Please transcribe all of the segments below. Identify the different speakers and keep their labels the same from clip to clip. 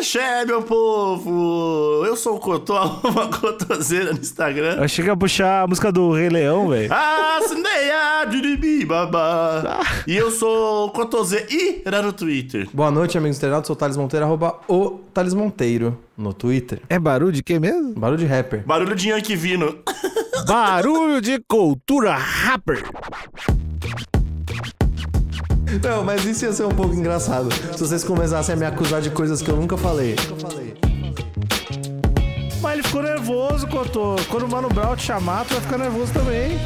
Speaker 1: Axé, meu povo! Eu sou o Cotó, uma cotoseira no Instagram.
Speaker 2: Eu cheguei a puxar a música do Rei Leão, velho.
Speaker 1: Ah, Diribi, babá. E eu sou o Cotoseira no Twitter.
Speaker 3: Boa noite, amigos internautas. Sou o Thales Monteiro, arroba o Thales Monteiro no Twitter.
Speaker 2: É barulho de quê mesmo?
Speaker 3: Barulho de rapper.
Speaker 1: Barulho de Yankee vindo.
Speaker 2: Barulho de cultura rapper.
Speaker 3: Não, mas isso ia ser um pouco engraçado se vocês começassem a me acusar de coisas que eu nunca falei.
Speaker 2: Mas ele ficou nervoso, Cotô. Quando o Mano Brown te chamar, tu vai ficar nervoso também.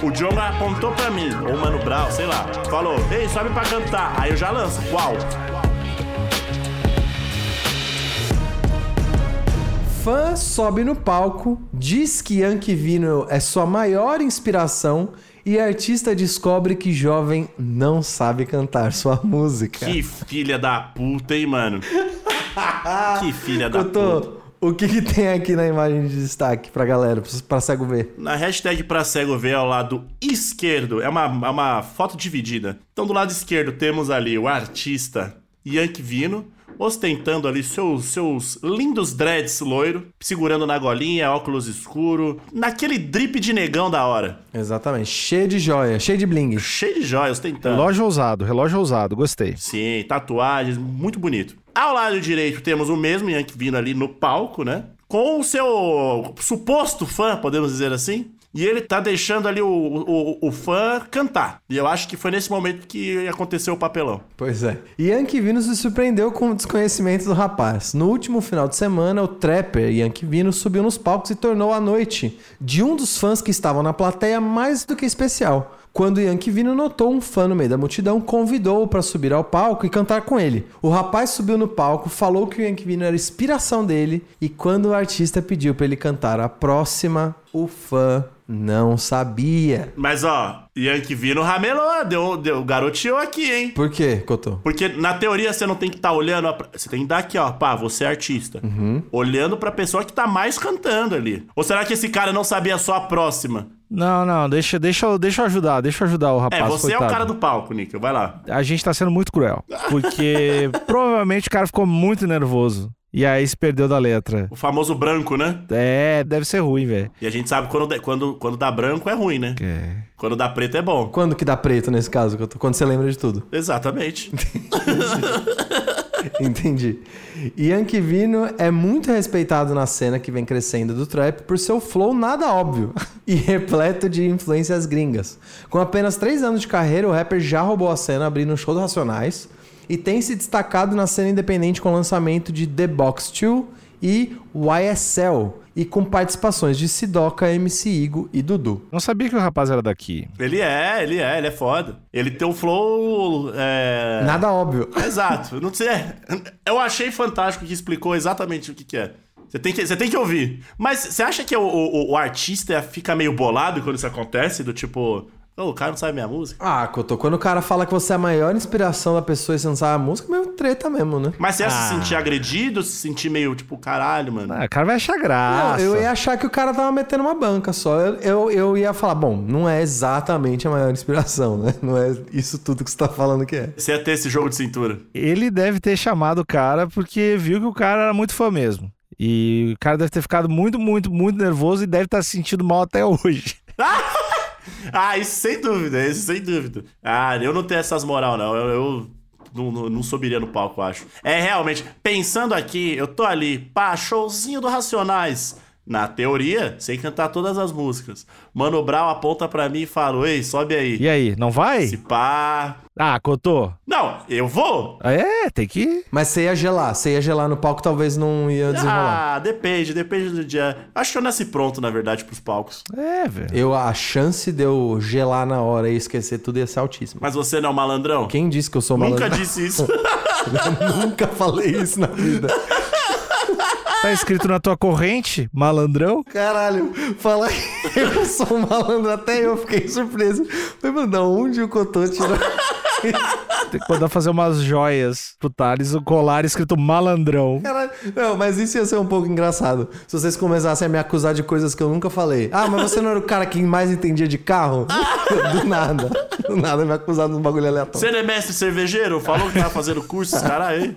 Speaker 1: O John apontou pra mim, ou o Mano Brown, sei lá. Falou, ei, sobe pra cantar. Aí eu já lanço. Qual?
Speaker 3: Fã sobe no palco, diz que Yankee Vino é sua maior inspiração e artista descobre que jovem não sabe cantar sua música.
Speaker 1: Que filha da puta, hein, mano? que filha da
Speaker 3: Cotô,
Speaker 1: puta.
Speaker 3: o que, que tem aqui na imagem de destaque pra galera, pra- pra cego ver?
Speaker 1: Na hashtag pra cego ver ao lado esquerdo, é uma, é uma foto dividida. Então do lado esquerdo temos ali o artista Yankee Vino, ostentando ali seus, seus lindos dreads loiro, segurando na golinha, óculos escuro, naquele drip de negão da hora.
Speaker 3: Exatamente, cheio de joia, cheio de bling.
Speaker 1: Cheio de joias, ostentando.
Speaker 2: Relógio ousado, relógio ousado, gostei.
Speaker 1: Sim, tatuagens, muito bonito. Ao lado direito temos o mesmo Yankee vindo ali no palco, né? Com o seu suposto fã, podemos dizer assim. E ele tá deixando ali o, o, o fã cantar. E eu acho que foi nesse momento que aconteceu o papelão.
Speaker 3: Pois é. Yankee Vino se surpreendeu com o desconhecimento do rapaz. No último final de semana, o trapper Yankee Vino subiu nos palcos e tornou a noite de um dos fãs que estavam na plateia mais do que especial. Quando Yankee Vino notou um fã no meio da multidão, convidou-o para subir ao palco e cantar com ele. O rapaz subiu no palco, falou que o Yankee Vino era inspiração dele e quando o artista pediu para ele cantar a próxima, o fã não sabia.
Speaker 1: Mas ó, Yankee Vino ramelou, deu, deu garoteou aqui, hein?
Speaker 3: Por quê, Cotô?
Speaker 1: Porque na teoria você não tem que estar olhando. a- Você tem que dar aqui, ó, pá, você é artista. Olhando pra pessoa que tá mais cantando ali. Ou será que esse cara não sabia só a próxima?
Speaker 2: Não, não, deixa, deixa, eu- deixa eu ajudar, deixa eu ajudar o rapaz.
Speaker 1: É, você é o
Speaker 2: coitado.
Speaker 1: cara do palco, Níquel. Vai lá.
Speaker 2: A gente tá sendo muito cruel. Porque provavelmente o cara ficou muito nervoso. E aí se perdeu da letra.
Speaker 1: O famoso branco, né?
Speaker 2: É, deve ser ruim, velho.
Speaker 1: E a gente sabe que quando, dá- quando, quando dá branco é ruim, né?
Speaker 2: É.
Speaker 1: Quando dá preto é bom.
Speaker 3: Quando que dá preto nesse caso? Quando você lembra de tudo.
Speaker 1: Exatamente.
Speaker 3: Entendi. Yankee Vino é muito respeitado na cena que vem crescendo do trap por seu flow nada óbvio e repleto de influências gringas. Com apenas três anos de carreira, o rapper já roubou a cena abrindo um show do Racionais e tem se destacado na cena independente com o lançamento de The Box 2 e YSL e com participações de Sidoca, MC Igo e Dudu.
Speaker 2: Não sabia que o rapaz era daqui.
Speaker 1: ele é, ele é, ele é foda. Ele tem um flow. É...
Speaker 3: Nada óbvio.
Speaker 1: Exato. Não sei. Eu achei fantástico que explicou exatamente o que, que é. Você tem que, você tem que ouvir. Mas você acha que o, o, o artista fica meio bolado quando isso acontece? Do tipo, "Ô, o cara não sabe minha música?
Speaker 3: Ah, Cotô, quando o cara fala que você é a maior inspiração da pessoa e você não sabe a música, meio treta mesmo, né?
Speaker 1: Mas você ia
Speaker 2: Ah.
Speaker 1: se sentir agredido, se sentir meio tipo, caralho, mano.
Speaker 2: Ah, o cara vai achar graça.
Speaker 3: Não, eu ia achar que o cara tava metendo uma banca só. Eu, eu, eu ia falar, bom, não é exatamente a maior inspiração, né? Não é isso tudo que você tá falando que é.
Speaker 1: Você ia ter esse jogo de cintura.
Speaker 2: Ele deve ter chamado o cara porque viu que o cara era muito fã mesmo. E o cara deve ter ficado muito, muito, muito nervoso e deve estar se sentindo mal até hoje.
Speaker 1: Ah, isso sem dúvida, isso sem dúvida. Ah, eu não tenho essas moral, não. Eu, eu não, não, não subiria no palco, acho. É, realmente, pensando aqui, eu tô ali, pá, showzinho do Racionais. Na teoria, sei cantar todas as músicas. Mano Brown aponta pra mim e fala, ei, sobe aí.
Speaker 2: E aí, não vai?
Speaker 1: Se pá...
Speaker 2: Ah, Cotô.
Speaker 1: Não, eu vou.
Speaker 2: É, tem que ir.
Speaker 3: Mas você ia gelar, você ia gelar no palco, talvez não ia desenrolar.
Speaker 1: Ah, depende, depende do dia. Acho que eu nasci pronto, na verdade, pros palcos.
Speaker 2: É, velho.
Speaker 3: Eu, a chance de eu gelar na hora e esquecer tudo ia ser altíssima.
Speaker 1: Mas você não é um malandrão?
Speaker 3: Quem disse que eu sou
Speaker 1: Nunca
Speaker 3: malandro?
Speaker 1: disse isso.
Speaker 3: Eu nunca falei isso na vida.
Speaker 2: Tá escrito na tua corrente, malandrão?
Speaker 3: Caralho, falar que eu sou um malandro, até eu fiquei surpreso. Falei, mano, da onde o Cotô tirou?
Speaker 2: Tem que mandar fazer umas joias pro Thales, o colar escrito malandrão.
Speaker 3: Caralho. Não, mas isso ia ser um pouco engraçado. Se vocês começassem a me acusar de coisas que eu nunca falei. Ah, mas você não era o cara que mais entendia de carro? Do nada. Do nada me acusar de um bagulho aleatório.
Speaker 1: Você não é mestre cervejeiro? Falou que tava fazendo curso, esse cara aí.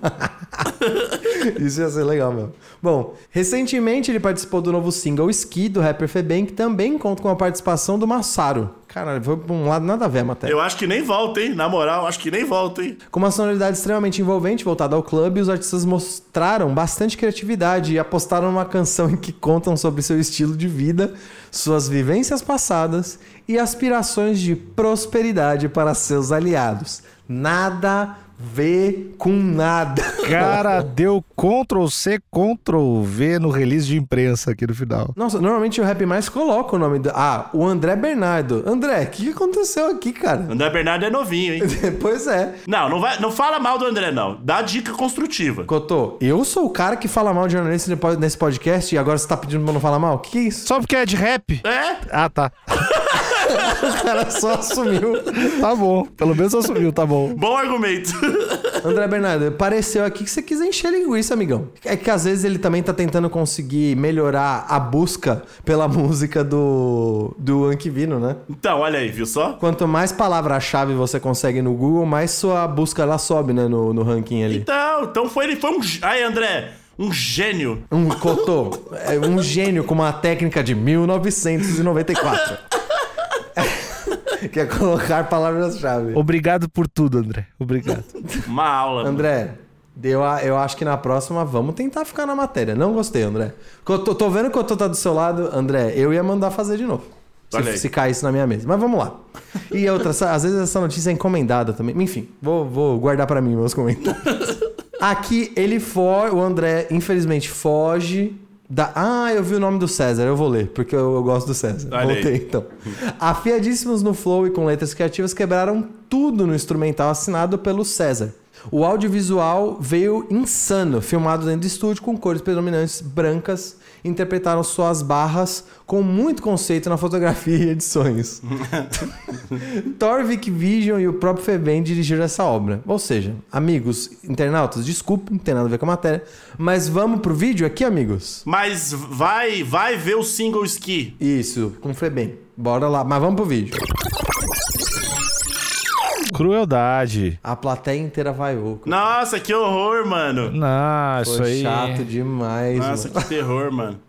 Speaker 3: Isso ia ser legal mesmo. Bom, recentemente ele participou do novo single Ski do rapper Febem, que também conta com a participação do Massaro. Caralho, foi pra um lado nada a ver a matéria.
Speaker 1: Eu acho que nem volta, hein? Na moral, acho que nem volta, hein?
Speaker 3: Com uma sonoridade extremamente envolvente voltada ao clube, os artistas mostraram bastante criatividade e apostaram numa canção em que contam sobre seu estilo de vida, suas vivências passadas e aspirações de prosperidade para seus aliados. Nada ver com nada.
Speaker 2: Cara, deu Ctrl C, Ctrl V no release de imprensa aqui no final.
Speaker 3: Nossa, normalmente o Rap Mais coloca o nome do. Ah, o André Bernardo. André, o que que aconteceu aqui, cara?
Speaker 1: André Bernardo é novinho, hein?
Speaker 3: pois é.
Speaker 1: Não, não, vai, não fala mal do André, não. Dá dica construtiva.
Speaker 3: Cotô, eu sou o cara que fala mal de jornalista nesse podcast e agora você tá pedindo pra não falar mal? O que, que é isso?
Speaker 2: Só porque é de rap?
Speaker 1: É?
Speaker 2: Ah, tá.
Speaker 3: Cara só assumiu.
Speaker 2: Tá bom. Pelo menos assumiu, tá bom.
Speaker 1: Bom argumento.
Speaker 3: André Bernardo, pareceu aqui que você quis encher linguiça, amigão. É que às vezes ele também tá tentando conseguir melhorar a busca pela música do, do Anquivino, né?
Speaker 1: Então, olha aí, viu só?
Speaker 3: Quanto mais palavra-chave você consegue no Google, mais sua busca ela sobe, né? No, no ranking ali.
Speaker 1: Então, então foi ele foi um. Aí, André, um gênio.
Speaker 3: Um cotô, é um gênio com uma técnica de 1994. que é colocar palavras-chave.
Speaker 2: Obrigado por tudo, André. Obrigado.
Speaker 1: Uma aula.
Speaker 3: André, eu, a- eu acho que na próxima vamos tentar ficar na matéria. Não gostei, André. Eu tô, tô vendo que o Cotô tá do seu lado, André. Eu ia mandar fazer de novo. Se, se caísse na minha mesa. Mas vamos lá. E outra, às vezes essa notícia é encomendada também. Enfim, vou, vou guardar pra mim meus comentários. Aqui ele foge, o André, infelizmente, foge da. Ah, eu vi o nome do César, eu vou ler, porque eu, eu gosto do César.
Speaker 1: Olha aí.
Speaker 3: Voltei então. Afiadíssimos no flow e com letras criativas quebraram tudo no instrumental assinado pelo César. O audiovisual veio insano, filmado dentro do estúdio com cores predominantes brancas, interpretaram suas barras com muito conceito na fotografia e edições. Torvik Vision e o próprio Febem dirigiram essa obra. Ou seja, amigos internautas, desculpe, não tem nada a ver com a matéria, mas vamos pro vídeo aqui, amigos?
Speaker 1: Mas vai, vai ver o single ski.
Speaker 3: Isso, com o Febem. Bora lá, mas vamos pro vídeo.
Speaker 2: Crueldade.
Speaker 3: A plateia inteira vaiou.
Speaker 1: Nossa, que horror, mano.
Speaker 2: Não, isso
Speaker 3: Foi
Speaker 2: aí.
Speaker 3: chato demais,
Speaker 1: Nossa,
Speaker 3: mano.
Speaker 1: que terror, mano.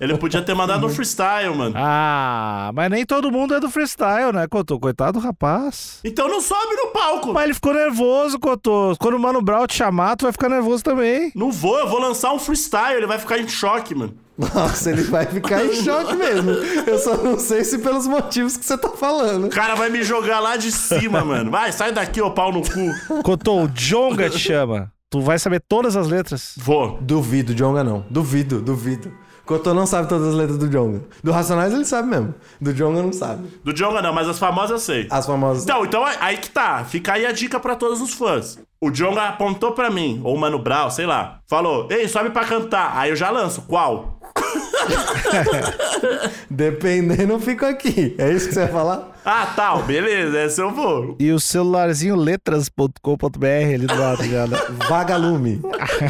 Speaker 1: Ele podia ter mandado um freestyle, mano.
Speaker 2: Ah, mas nem todo mundo é do freestyle, né, Cotô? Coitado do rapaz.
Speaker 1: Então não sobe no palco.
Speaker 2: Mas ele ficou nervoso, Cotô. Quando o Mano Brown te chamar, tu vai ficar nervoso também.
Speaker 1: Não vou, eu vou lançar um freestyle, ele vai ficar em choque, mano.
Speaker 3: Nossa, ele vai ficar em choque mesmo. Eu só não sei se pelos motivos que você tá falando.
Speaker 1: O cara vai me jogar lá de cima, mano. Vai, sai daqui, ô pau no cu.
Speaker 2: Cotô, o Jonga te chama. Tu vai saber todas as letras.
Speaker 1: Vou.
Speaker 3: Duvido, Jonga não. Duvido, duvido. Cotô não sabe todas as letras do Jonga. Do Racionais ele sabe mesmo. Do Jonga não sabe.
Speaker 1: Do Jonga não, mas as famosas eu sei.
Speaker 3: As famosas.
Speaker 1: Então, então aí que tá. Fica aí a dica pra todos os fãs. O Jonga apontou pra mim, ou o Mano Brown, sei lá. Falou, ei, sobe pra cantar. Aí eu já lanço. Qual?
Speaker 3: Dependendo, eu fico aqui. É isso que você vai falar?
Speaker 1: Ah, tal, beleza, essa eu vou.
Speaker 2: E o celularzinho letras.com.br ali do lado já. né?
Speaker 3: Vagalume.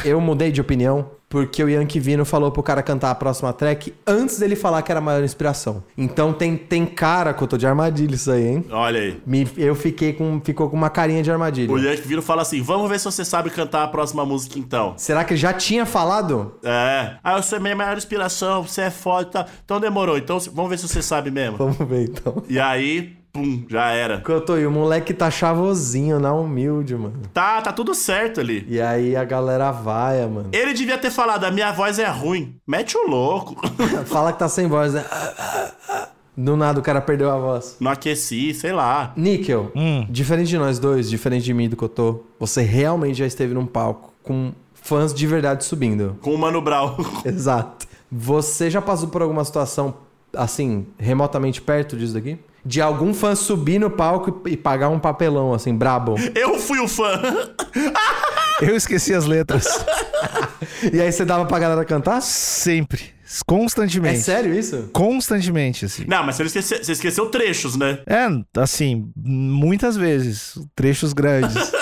Speaker 3: Eu mudei de opinião porque o Yankee Vino falou pro cara cantar a próxima track antes dele falar que era a maior inspiração. Então tem, tem cara que eu tô de armadilha isso aí, hein?
Speaker 1: Olha aí.
Speaker 3: Me- eu fiquei com, ficou com uma carinha de armadilha.
Speaker 1: O Yankee Vino fala assim: vamos ver se você sabe cantar a próxima música então.
Speaker 3: Será que ele já tinha falado?
Speaker 1: É. Ah, eu sou minha maior inspiração, você é foda e tal. Então demorou. Então vamos ver se você sabe mesmo.
Speaker 3: Vamos ver então.
Speaker 1: E aí, pum, já era.
Speaker 3: Cotô, e o moleque tá chavosinho, na humilde, mano.
Speaker 1: Tá, tá tudo certo ali.
Speaker 3: E aí a galera vaia, mano.
Speaker 1: Ele devia ter falado: a minha voz é ruim. Mete o louco.
Speaker 3: Fala que tá sem voz, né? Do nada o cara perdeu a voz.
Speaker 1: Não aqueci, sei lá.
Speaker 3: Níquel, diferente de nós dois, diferente de mim e do Cotô, você realmente já esteve num palco com fãs de verdade subindo.
Speaker 1: Com o Mano Brown.
Speaker 3: Exato. Você já passou por alguma situação, assim, remotamente perto disso daqui? De algum fã subir no palco e pagar um papelão, assim, brabo.
Speaker 1: Eu fui o fã.
Speaker 2: Eu esqueci as letras.
Speaker 3: E aí você dava pra galera cantar?
Speaker 2: Sempre.
Speaker 3: É
Speaker 2: Constantemente.
Speaker 3: sério isso?
Speaker 2: Constantemente, assim.
Speaker 1: Não, mas você, esqueceu, você esqueceu trechos, né?
Speaker 2: É, assim, muitas vezes. Trechos grandes.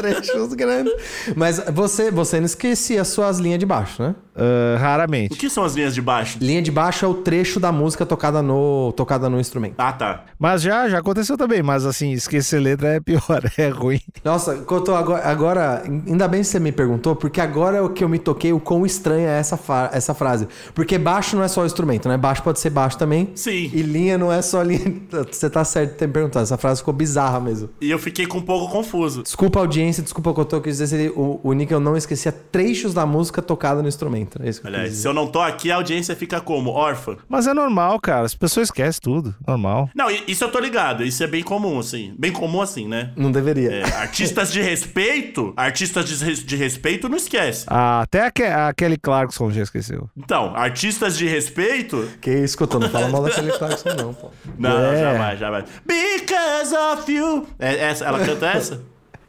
Speaker 3: Trechos grandes. Mas você, você não esquecia as suas linhas de baixo, né?
Speaker 1: O
Speaker 2: raramente.
Speaker 1: que são as linhas de baixo?
Speaker 3: Linha de baixo é o trecho da música tocada no, tocada no instrumento.
Speaker 1: Ah, tá.
Speaker 2: Mas já, já aconteceu também. Mas assim, esquecer letra é pior, é ruim.
Speaker 3: Nossa, Cotô, agora, agora, ainda bem que você me perguntou, porque agora é o que eu me toquei, o quão estranha é essa, essa frase. Porque baixo não é só o instrumento, né? Baixo pode ser baixo também.
Speaker 1: Sim.
Speaker 3: E linha não é só linha. Você tá certo de ter me perguntado. Essa frase ficou bizarra mesmo.
Speaker 1: E eu fiquei com um pouco confuso.
Speaker 3: Desculpa a audiência, desculpa o que eu tô quis dizer. se ele- O, o Nickel não esquecia trechos da música tocada no instrumento. É isso que eu
Speaker 1: Olha,
Speaker 3: quis
Speaker 1: se eu não tô aqui, a audiência fica como? Órfã.
Speaker 2: Mas é normal, cara. As pessoas esquecem tudo. Normal.
Speaker 1: Não, isso eu tô ligado. Isso é bem comum, assim. Bem comum assim, né?
Speaker 3: Não deveria.
Speaker 1: É, artistas de respeito, artistas de, res- de respeito não esquece.
Speaker 2: Ah, até a, Ke a Kelly Clarkson já esqueceu.
Speaker 1: Então, artistas de respeito.
Speaker 3: Que isso? Não fala mal daquele Clarkson, não, pô.
Speaker 1: Não, não,
Speaker 2: É.
Speaker 1: jamais, jamais. Because of you. É, essa, ela canta essa?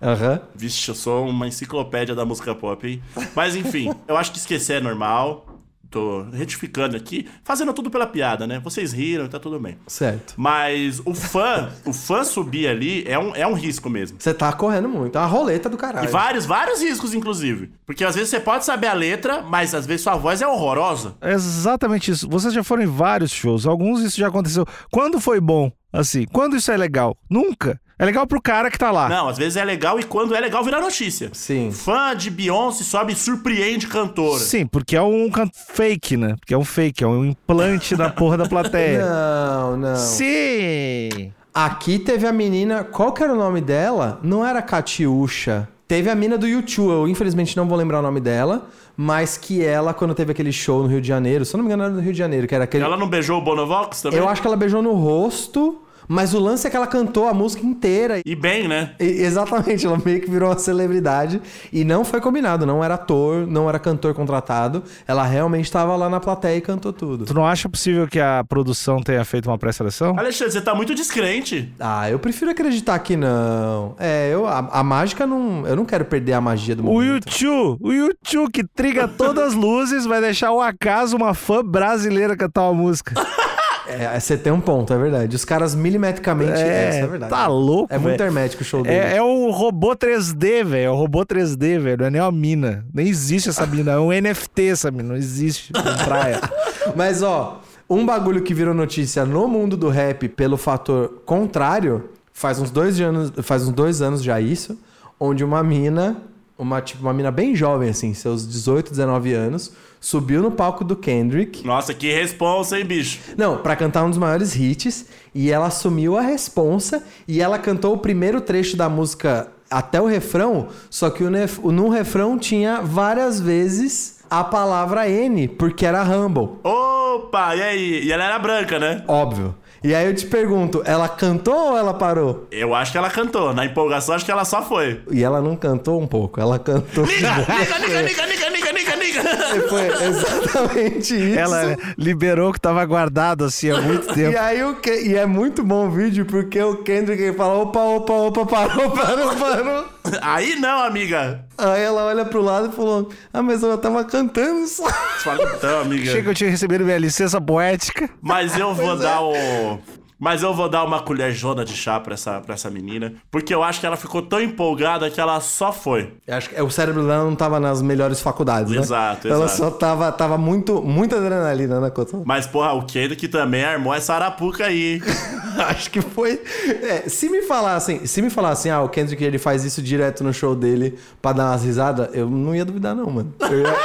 Speaker 3: Aham.
Speaker 1: Vixe, eu sou uma enciclopédia da música pop, hein? Mas enfim, eu acho que esquecer é normal. Tô retificando aqui, fazendo tudo pela piada, né? Vocês riram, tá tudo bem.
Speaker 3: Certo.
Speaker 1: Mas o fã, o fã subir ali é um, é um risco mesmo.
Speaker 3: Você tá correndo muito. É uma roleta do
Speaker 1: E
Speaker 3: caralho.
Speaker 1: vários, vários riscos, inclusive. Porque às vezes você pode saber a letra, mas às vezes sua voz é horrorosa.
Speaker 2: É exatamente isso. Vocês já foram em vários shows. Alguns isso já aconteceu. Quando foi bom? Assim, quando isso é legal? Nunca. É legal pro cara que tá lá.
Speaker 1: Não, às vezes é legal e quando é legal vira notícia.
Speaker 3: Sim.
Speaker 1: Fã de Beyoncé sobe e surpreende cantora.
Speaker 2: Sim, porque é um can- fake, né? Porque é um fake, é um implante da porra da plateia.
Speaker 3: Não, não.
Speaker 2: Sim.
Speaker 3: Aqui teve a menina. Qual que era o nome dela? Não era Catiuxa. Teve a mina do YouTube. Eu infelizmente não vou lembrar o nome dela. Mas que ela, quando teve aquele show no Rio de Janeiro, se eu não me engano, era no Rio de Janeiro, que era aquele.
Speaker 1: Ela não beijou o Bonovox também?
Speaker 3: Eu acho que ela beijou no rosto, mas o lance é que ela cantou a música inteira.
Speaker 1: E bem, né?
Speaker 3: E- Exatamente, ela meio que virou uma celebridade. E não foi combinado, não era ator, não era cantor contratado. Ela realmente estava lá na plateia e cantou tudo.
Speaker 2: Tu não acha possível que a produção tenha feito uma pré-seleção?
Speaker 1: Alexandre, você tá muito descrente.
Speaker 3: Ah, eu prefiro acreditar que não. É, eu, a, a mágica não. Eu não quero perder a magia do
Speaker 2: O
Speaker 3: momento.
Speaker 2: YouTube, o YouTube que triga todas as luzes vai deixar o acaso uma fã brasileira cantar uma música.
Speaker 3: É, você tem um ponto, é verdade. Os caras milimetricamente. É, isso é verdade.
Speaker 2: tá louco,
Speaker 3: É muito hermético o show dele.
Speaker 2: É, é um robô 3D, velho. É um robô 3D, velho. Não é nem uma mina. Nem existe essa mina. É um NFT essa mina. Não existe. Em praia.
Speaker 3: Mas, ó, um bagulho que virou notícia no mundo do rap pelo fator contrário, faz uns dois anos, faz uns dois anos já isso, onde uma mina, uma, tipo, uma mina bem jovem, assim, seus 18, 19 anos, subiu no palco do Kendrick.
Speaker 1: Nossa, que responsa, hein, bicho?
Speaker 3: Não, pra cantar um dos maiores hits, e ela assumiu a responsa, e ela cantou o primeiro trecho da música até o refrão, só que o nef- o- no refrão tinha várias vezes a palavra N, porque era Humble.
Speaker 1: Opa, e aí? E ela era branca, né?
Speaker 3: Óbvio. E aí eu te pergunto, ela cantou ou ela parou?
Speaker 1: Eu acho que ela cantou. Na empolgação, acho que ela só foi.
Speaker 3: E ela não cantou um pouco, ela cantou.
Speaker 1: Liga, liga, liga, liga, liga, liga, liga, liga.
Speaker 3: Foi exatamente isso.
Speaker 2: Ela liberou que tava guardado assim há muito tempo.
Speaker 3: E aí o Ke- e é muito bom o vídeo porque o Kendrick ele fala: opa, opa, opa, parou, parou, parou.
Speaker 1: Aí não, amiga.
Speaker 3: Aí ela olha pro lado e falou: Ah, mas eu tava cantando só.
Speaker 1: Você fala, então, amiga.
Speaker 2: Achei que eu tinha recebido minha licença poética.
Speaker 1: Mas eu vou dar o. Mas eu vou dar uma colherjona de chá pra essa, pra essa menina. Porque eu acho que ela ficou tão empolgada que ela só foi.
Speaker 3: Eu acho que o cérebro dela não tava nas melhores faculdades, né?
Speaker 1: Exato,
Speaker 3: Ela
Speaker 1: exato.
Speaker 3: só tava, tava muito, muita adrenalina na conta.
Speaker 1: Mas, porra, o Kendrick também armou essa arapuca aí. hein?
Speaker 3: Acho que foi. É, se me falassem, se me falassem, ah, o Kendrick ele faz isso direto no show dele pra dar umas risadas, eu não ia duvidar, não, mano. Eu ia,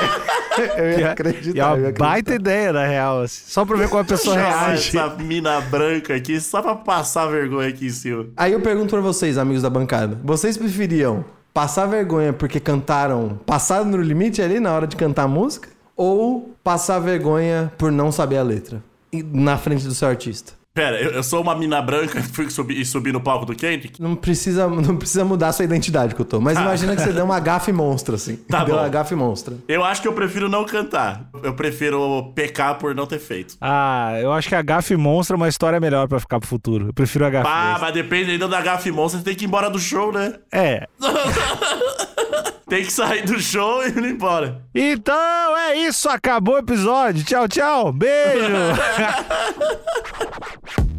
Speaker 3: eu ia acreditar.
Speaker 2: E é
Speaker 3: eu ia
Speaker 2: uma
Speaker 3: acreditar.
Speaker 2: baita ideia, na real. assim. Só pra ver como a pessoa reage.
Speaker 1: essa mina branca aqui só pra passar vergonha aqui em cima.
Speaker 3: Aí eu pergunto pra vocês, amigos da bancada, vocês preferiam passar vergonha porque cantaram Passado no Limite ali na hora de cantar a música? Ou passar vergonha por não saber a letra? Na frente do seu artista?
Speaker 1: Pera, eu, eu sou uma mina branca e fui subir, e subi no palco do Kendrick?
Speaker 3: Não precisa, não precisa mudar sua identidade, que eu tô. Mas imagina que você deu uma gafe monstra, assim.
Speaker 1: Tá
Speaker 3: deu
Speaker 1: bom.
Speaker 3: uma gafe monstra.
Speaker 1: Eu acho que eu prefiro não cantar. Eu prefiro pecar por não ter feito.
Speaker 2: Ah, eu acho que a gafe monstra é uma história melhor pra ficar pro futuro. Eu prefiro a gafe.
Speaker 1: Pá,
Speaker 2: desse.
Speaker 1: mas dependendo da gafe monstro, você tem que ir embora do show, né?
Speaker 2: É.
Speaker 1: Tem que sair do show e ir embora.
Speaker 2: Então é isso, acabou o episódio. Tchau, tchau. Beijo.